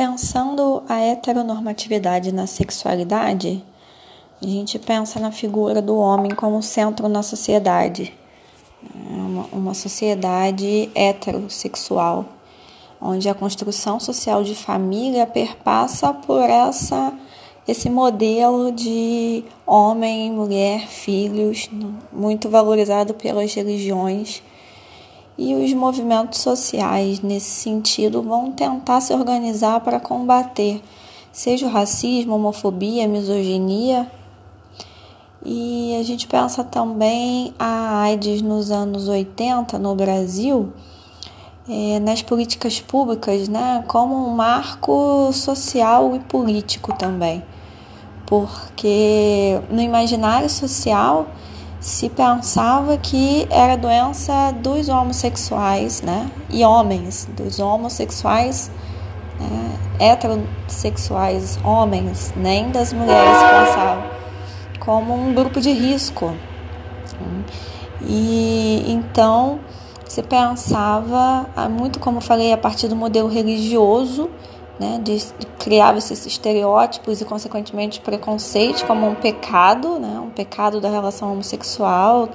Pensando a heteronormatividade na sexualidade, a gente pensa na figura do homem como centro na sociedade, uma, uma sociedade heterossexual, onde a construção social de família perpassa por essa esse modelo de homem, mulher, filhos, muito valorizado pelas religiões. E os movimentos sociais, nesse sentido, vão tentar se organizar para combater, seja o racismo, homofobia, misoginia. E a gente pensa também a AIDS nos anos 80 no Brasil, é, nas políticas públicas, né, como um marco social e político também porque no imaginário social se pensava que era doença dos homossexuais, né? E homens, dos homossexuais, né? heterossexuais, homens, nem das mulheres pensavam como um grupo de risco. E então se pensava, muito como falei, a partir do modelo religioso né, de, criava esses estereótipos e, consequentemente, preconceito como um pecado, né, um pecado da relação homossexual,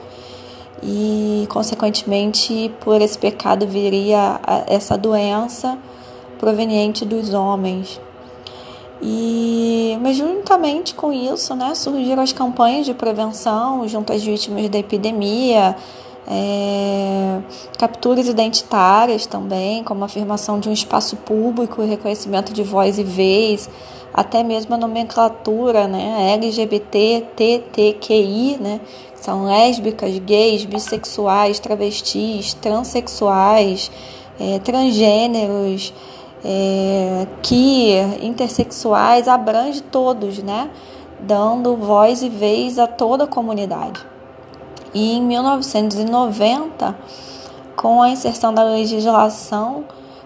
e, consequentemente, por esse pecado viria essa doença proveniente dos homens. E, mas juntamente com isso, né, surgiram as campanhas de prevenção junto às vítimas da epidemia, é, capturas identitárias também, como a afirmação de um espaço público e reconhecimento de voz e vez, até mesmo a nomenclatura, né, LGBT, TTQI, né, são lésbicas, gays, bissexuais, travestis, transexuais, é, transgêneros, é, queer, intersexuais, abrange todos, né, dando voz e vez a toda a comunidade. E em 1990, com a inserção da legislação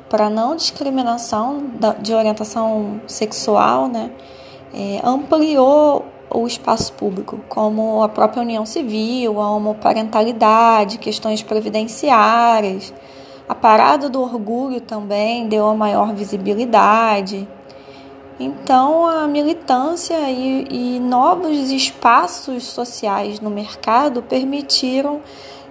para não discriminação de orientação sexual, né, é, ampliou o espaço público, como a própria união civil, a homoparentalidade, questões previdenciárias. A parada do orgulho também deu a maior visibilidade. Então, a militância e, e novos espaços sociais no mercado permitiram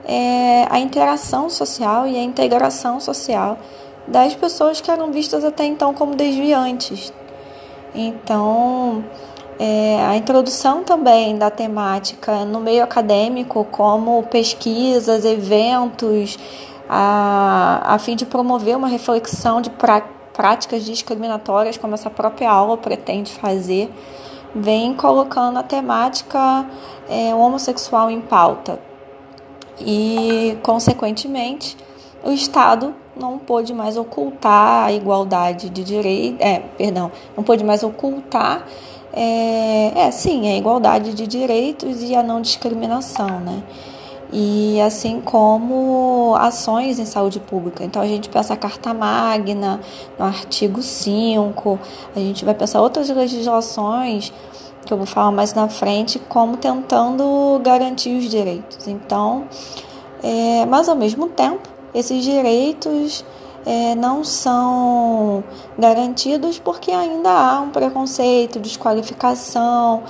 é, a interação social e a integração social das pessoas que eram vistas até então como desviantes. Então, é, a introdução também da temática no meio acadêmico, como pesquisas, eventos, a, a fim de promover uma reflexão de prática práticas discriminatórias, como essa própria aula pretende fazer, vem colocando a temática é, homossexual em pauta. E, consequentemente, o Estado não pôde mais ocultar a igualdade de direito, é, perdão, não pôde mais ocultar, é, é sim, a igualdade de direitos e a não discriminação, né? E assim como ações em saúde pública. Então a gente pensa a Carta Magna, no artigo 5, a gente vai pensar outras legislações que eu vou falar mais na frente, como tentando garantir os direitos. Então, é, mas ao mesmo tempo, esses direitos é, não são garantidos porque ainda há um preconceito, desqualificação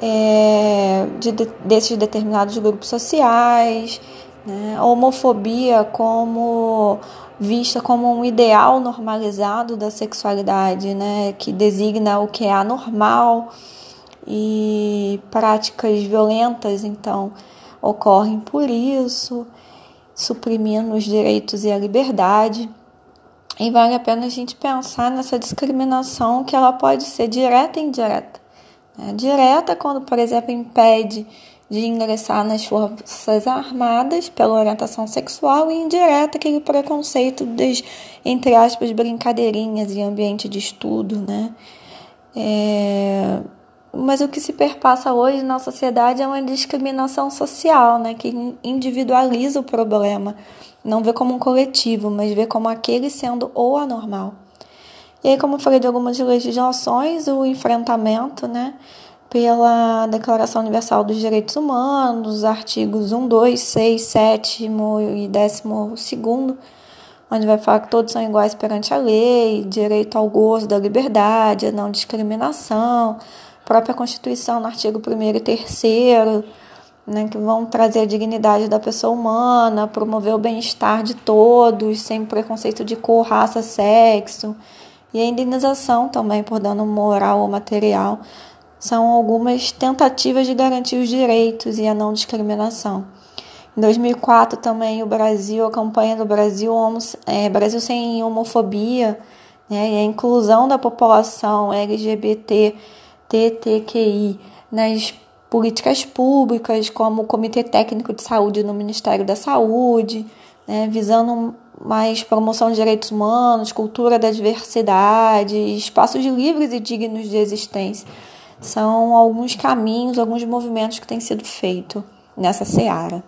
é, de, desses determinados grupos sociais, né? a homofobia como vista como um ideal normalizado da sexualidade, né? que designa o que é anormal e práticas violentas, então, ocorrem por isso, suprimindo os direitos e a liberdade. E vale a pena a gente pensar nessa discriminação que ela pode ser direta e indireta. É, direta, quando, por exemplo, impede de ingressar nas Forças Armadas pela orientação sexual, e indireta, aquele preconceito das, entre aspas, brincadeirinhas em ambiente de estudo, né? É, mas o que se perpassa hoje na sociedade é uma discriminação social, né? Que individualiza o problema, não vê como um coletivo, mas vê como aquele sendo o anormal. E aí, como eu falei de algumas legislações, o enfrentamento, né, pela Declaração Universal dos Direitos Humanos, artigos 1, 2, 6, 7 e 12, onde vai falar que todos são iguais perante a lei, direito ao gozo da liberdade, a não discriminação, própria Constituição no artigo 1 e 3 né, que vão trazer a dignidade da pessoa humana, promover o bem-estar de todos, sem preconceito de cor, raça, sexo, e a indenização também por dano moral ou material. São algumas tentativas de garantir os direitos e a não discriminação. Em 2004 também o Brasil, a campanha do Brasil, é, Brasil sem homofobia, né, e a inclusão da população LGBT, TTQI nas políticas públicas, como o Comitê Técnico de Saúde no Ministério da Saúde, né, visando mais promoção de direitos humanos, cultura da diversidade, espaços livres e dignos de existência. São alguns caminhos, alguns movimentos que têm sido feitos nessa seara.